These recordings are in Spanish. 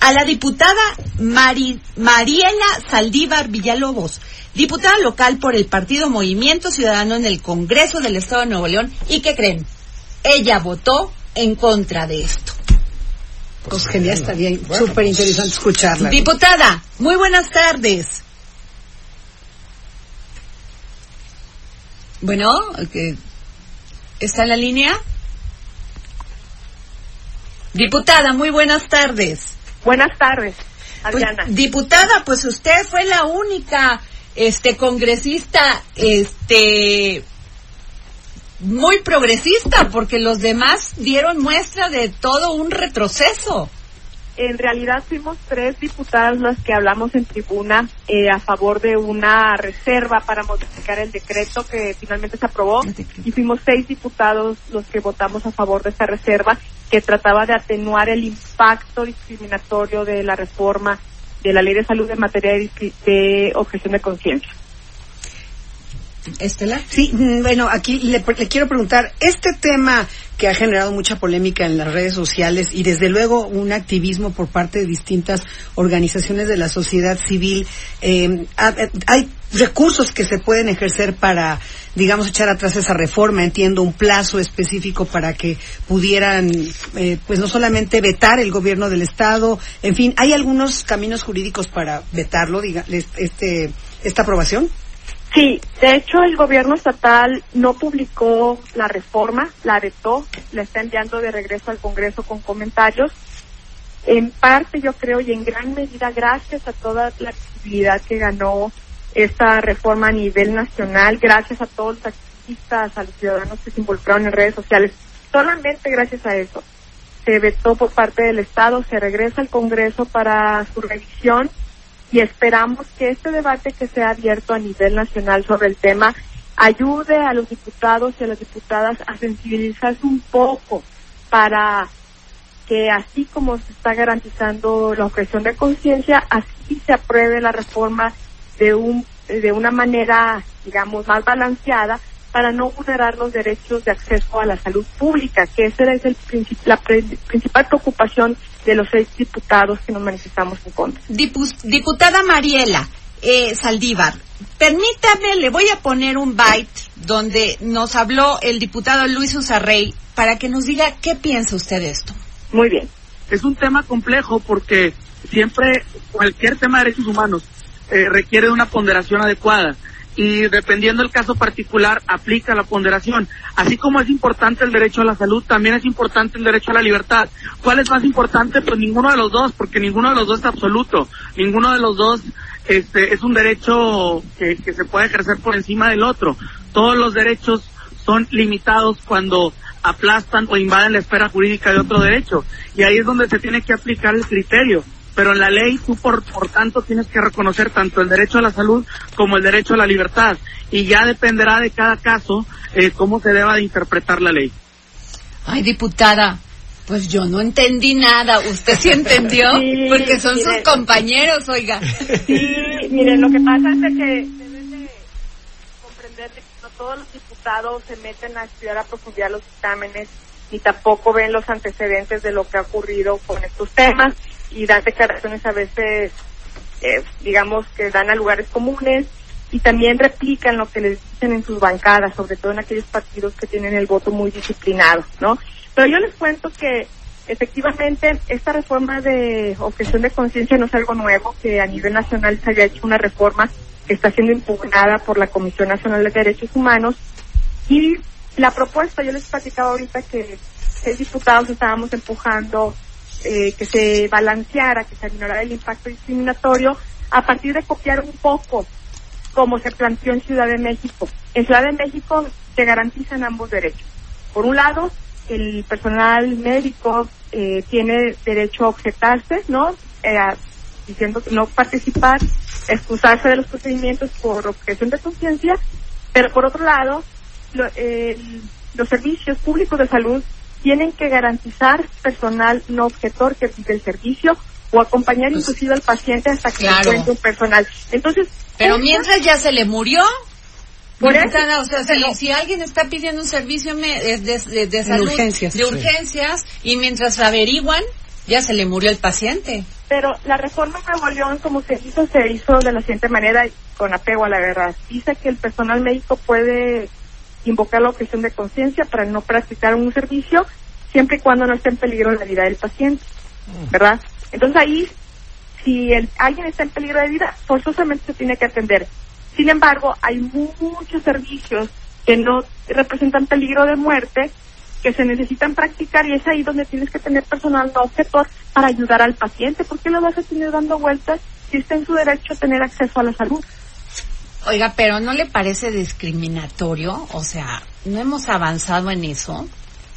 A la diputada Mari, Mariela Saldívar Villalobos, diputada local por el Partido Movimiento Ciudadano en el Congreso del Estado de Nuevo León. ¿Y qué creen? Ella votó en contra de esto. Pues genial, está bien, súper interesante escucharla. Diputada, muy buenas tardes. Bueno, que- ¿está en la línea? Diputada, muy buenas tardes. Buenas tardes, Pues, Adriana. diputada, pues usted fue la única este congresista este muy progresista porque los demás dieron muestra de todo un retroceso. En realidad fuimos tres diputadas las que hablamos en tribuna eh, a favor de una reserva para modificar el decreto que finalmente se aprobó y fuimos seis diputados los que votamos a favor de esta reserva que trataba de atenuar el impacto discriminatorio de la reforma de la ley de salud en materia de, de objeción de conciencia. Estela. Sí, mm, bueno, aquí le, quiero preguntar, este tema que ha generado mucha polémica en las redes sociales y desde luego un activismo por parte de distintas organizaciones de la sociedad civil, ha- eh, hay recursos que se pueden ejercer para, digamos, echar atrás esa reforma, entiendo, un plazo específico para que pudieran, eh, pues no solamente vetar el gobierno del Estado, en fin, ¿hay algunos caminos jurídicos para vetarlo, diga, este, esta aprobación? Sí, de hecho el gobierno estatal no publicó la reforma, la vetó, la está enviando de regreso al Congreso con comentarios. En parte yo creo y en gran medida gracias a toda la actividad que ganó esta reforma a nivel nacional, gracias a todos los activistas, a los ciudadanos que se involucraron en redes sociales, solamente gracias a eso se vetó por parte del Estado, se regresa al Congreso para su revisión y esperamos que este debate que sea abierto a nivel nacional sobre el tema ayude a los diputados y a las diputadas a sensibilizarse un poco para que así como se está garantizando la objeción de conciencia, así se apruebe la reforma de un de una manera, digamos, más balanceada para no vulnerar los derechos de acceso a la salud pública, que esa es el princip- la pre- principal preocupación de los seis diputados que nos manifestamos en contra. Dipu- diputada Mariela eh, Saldívar, permítame, le voy a poner un byte donde nos habló el diputado Luis Usarrey para que nos diga qué piensa usted de esto. Muy bien. es un tema complejo porque siempre cualquier tema de derechos humanos eh, requiere de una ponderación adecuada y dependiendo del caso particular aplica la ponderación. Así como es importante el derecho a la salud, también es importante el derecho a la libertad. ¿Cuál es más importante? Pues ninguno de los dos, porque ninguno de los dos es absoluto. Ninguno de los dos este, es un derecho que, que se puede ejercer por encima del otro. Todos los derechos son limitados cuando aplastan o invaden la esfera jurídica de otro derecho. Y ahí es donde se tiene que aplicar el criterio. Pero en la ley tú, por, por tanto, tienes que reconocer tanto el derecho a la salud como el derecho a la libertad. Y ya dependerá de cada caso eh, cómo se deba de interpretar la ley. Ay, diputada, pues yo no entendí nada. ¿Usted sí entendió? Sí, Porque son mire. sus compañeros, oiga. Sí, miren, lo que pasa es de que deben de comprender que no todos los diputados se meten a estudiar a profundidad los dictámenes ni tampoco ven los antecedentes de lo que ha ocurrido con estos temas y dan declaraciones a veces, eh, digamos, que dan a lugares comunes y también replican lo que les dicen en sus bancadas, sobre todo en aquellos partidos que tienen el voto muy disciplinado, ¿no? Pero yo les cuento que efectivamente esta reforma de objeción de conciencia no es algo nuevo, que a nivel nacional se había hecho una reforma que está siendo impugnada por la Comisión Nacional de Derechos Humanos y la propuesta, yo les platicaba ahorita que seis diputados estábamos empujando eh, que se balanceara, que se ignorara el impacto discriminatorio a partir de copiar un poco como se planteó en Ciudad de México. En Ciudad de México se garantizan ambos derechos. Por un lado, el personal médico eh, tiene derecho a objetarse, ¿no? Eh, diciendo no participar, excusarse de los procedimientos por objeción de conciencia, pero por otro lado, los servicios públicos de salud tienen que garantizar personal no objetor que pide el servicio o acompañar pues inclusive al paciente hasta que encuentre un personal. Entonces, pero mientras ya se le murió, por eso, o sea, si, alguien está pidiendo un servicio de, de, de urgencias, de urgencias y mientras averiguan, ya se le murió el paciente. Pero la reforma en Nuevo León, como se hizo, se hizo de la siguiente manera, con apego a la verdad. Dice que el personal médico puede invocar la objeción de conciencia para no practicar un servicio siempre y cuando no esté en peligro la vida del paciente. ¿verdad? Entonces ahí, si el, alguien está en peligro de vida, forzosamente se tiene que atender. Sin embargo, hay muchos servicios que no representan peligro de muerte que se necesitan practicar y es ahí donde tienes que tener personal no objetor para ayudar al paciente. ¿Por qué lo vas a tener dando vueltas si está en su derecho a tener acceso a la salud? Oiga, pero ¿no le parece discriminatorio? O sea, ¿no hemos avanzado en eso?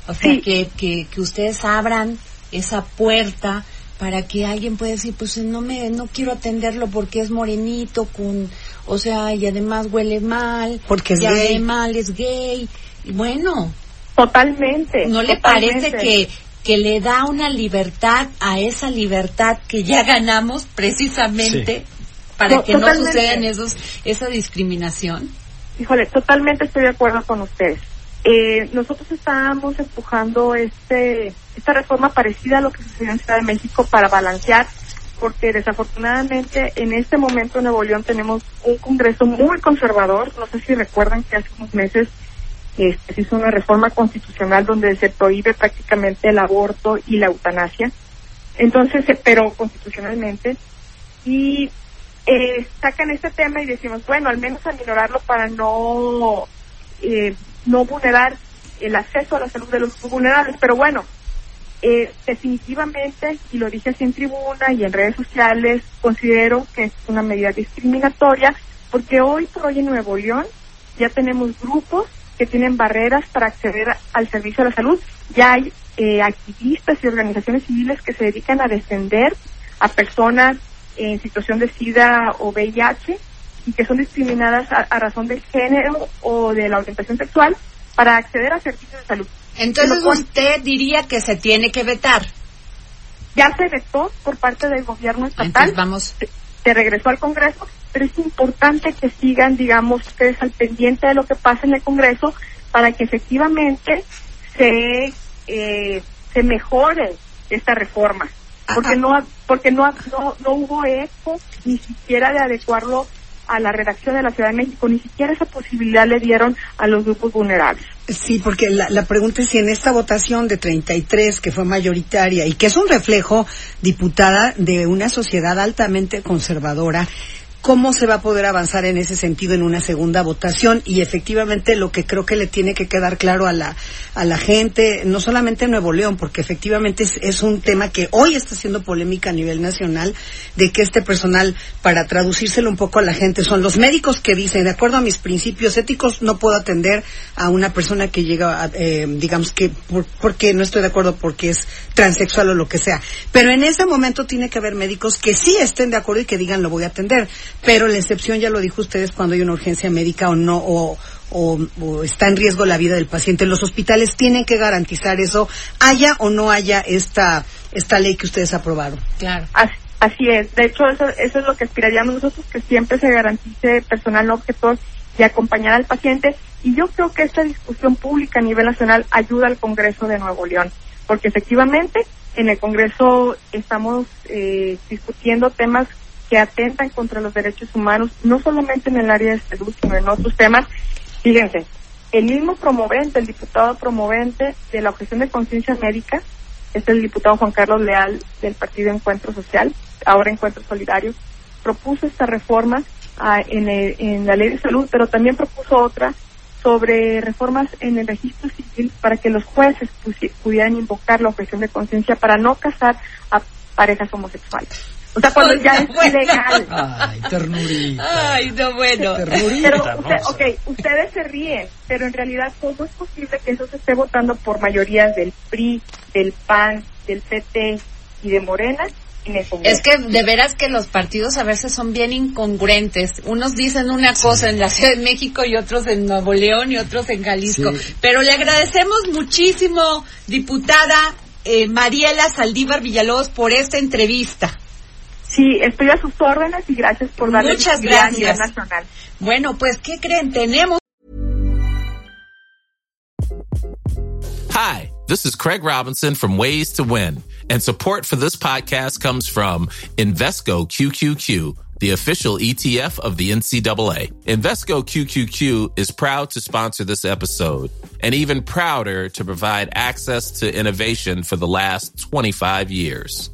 O sea, que, que, que ustedes abran esa puerta para que alguien pueda decir, pues no me, no quiero atenderlo porque es morenito, con, o sea, y además huele mal, porque es gay. mal, es gay, y bueno. Totalmente. ¿No le parece que, que le da una libertad a esa libertad que ya ganamos precisamente para que no sucedan esos, esa discriminación? Híjole, totalmente estoy de acuerdo con ustedes. Eh, nosotros estábamos empujando este esta reforma parecida a lo que sucedió en Ciudad de México para balancear, porque desafortunadamente en este momento en Nuevo León tenemos un Congreso muy conservador. No sé si recuerdan que hace unos meses este, se hizo una reforma constitucional donde se prohíbe prácticamente el aborto y la eutanasia. Entonces, pero constitucionalmente. Y eh, sacan este tema y decimos, bueno, al menos aminorarlo para no eh, no vulnerar el acceso a la salud de los vulnerables. Pero bueno, eh, definitivamente, y lo dije así en tribuna y en redes sociales, considero que es una medida discriminatoria, porque hoy por hoy en Nuevo León ya tenemos grupos que tienen barreras para acceder al servicio de la salud. Ya hay eh, activistas y organizaciones civiles que se dedican a defender a personas en situación de SIDA o VIH y que son discriminadas a, razón del género o de la orientación sexual para acceder a servicios de salud. Entonces usted diría que se tiene que vetar. Ya se vetó por parte del gobierno estatal. vamos. Se, regresó al Congreso, pero es importante que sigan, digamos, ustedes al pendiente de lo que pasa en el Congreso para que efectivamente se eh, se mejore esta reforma porque no porque no, no no hubo eco ni siquiera de adecuarlo a la redacción de la Ciudad de México, ni siquiera esa posibilidad le dieron a los grupos vulnerables. Sí, porque la, la pregunta es si en esta votación de 33, que fue mayoritaria y que es un reflejo, diputada, de una sociedad altamente conservadora, cómo se va a poder avanzar en ese sentido en una segunda votación y efectivamente lo que creo que le tiene que quedar claro a la a la gente no solamente en Nuevo León porque efectivamente es, un tema que hoy está siendo polémica a nivel nacional de que este personal para traducírselo un poco a la gente son los médicos que dicen de acuerdo a mis principios éticos no puedo atender a una persona que llega eh, digamos que porque no estoy de acuerdo porque es transexual o lo que sea. Pero en ese momento tiene que haber médicos que sí estén de acuerdo y que digan lo voy a atender pero la excepción ya lo dijo ustedes cuando hay una urgencia médica o no o, está en riesgo la vida del paciente. Los hospitales tienen que garantizar eso, haya o no haya esta esta ley que ustedes aprobaron. Claro. Así, es. De hecho, eso, eso es lo que aspiraríamos nosotros, que siempre se garantice personal no objetor y acompañar al paciente. Y yo creo que esta discusión pública a nivel nacional ayuda al Congreso de Nuevo León, porque efectivamente en el Congreso estamos eh, discutiendo temas que atentan contra los derechos humanos, no solamente en el área de salud, sino en otros temas. Fíjense, el mismo promovente, el diputado promovente de la objeción de conciencia médica, es el diputado Juan Carlos Leal del Partido Encuentro Social, ahora Encuentro Solidario, propuso esta reforma ah, en, en la ley de salud, pero también propuso otra sobre reformas en el registro civil para que los jueces pudieran invocar la objeción de conciencia para no casar a parejas homosexuales. O sea, cuando ya es legal. Ay, ternurita. Ay, no, bueno. Ternurita. Pero, usted, ok, ustedes se ríen, pero en realidad, ¿cómo es posible que eso se esté votando por mayorías del PRI, del PAN, del PT y de Morena? Es que de veras que los partidos a veces son bien incongruentes. Unos dicen una cosa en la Ciudad de México y otros en Nuevo León y otros en Jalisco. Sí. Pero le agradecemos muchísimo, diputada eh, Mariela Saldívar Villalobos, por esta entrevista. Sí, estoy a sus órdenes y gracias por darle Muchas visibilidad a nivel gracias. nacional. Bueno, pues, ¿qué creen? Tenemos Hi, this is Craig Robinson from Ways to Win, and support for this podcast comes from Invesco QQQ, the official ETF of the NCAA. Invesco QQQ is proud to sponsor this episode and even prouder to provide access to innovation for the last 25 years.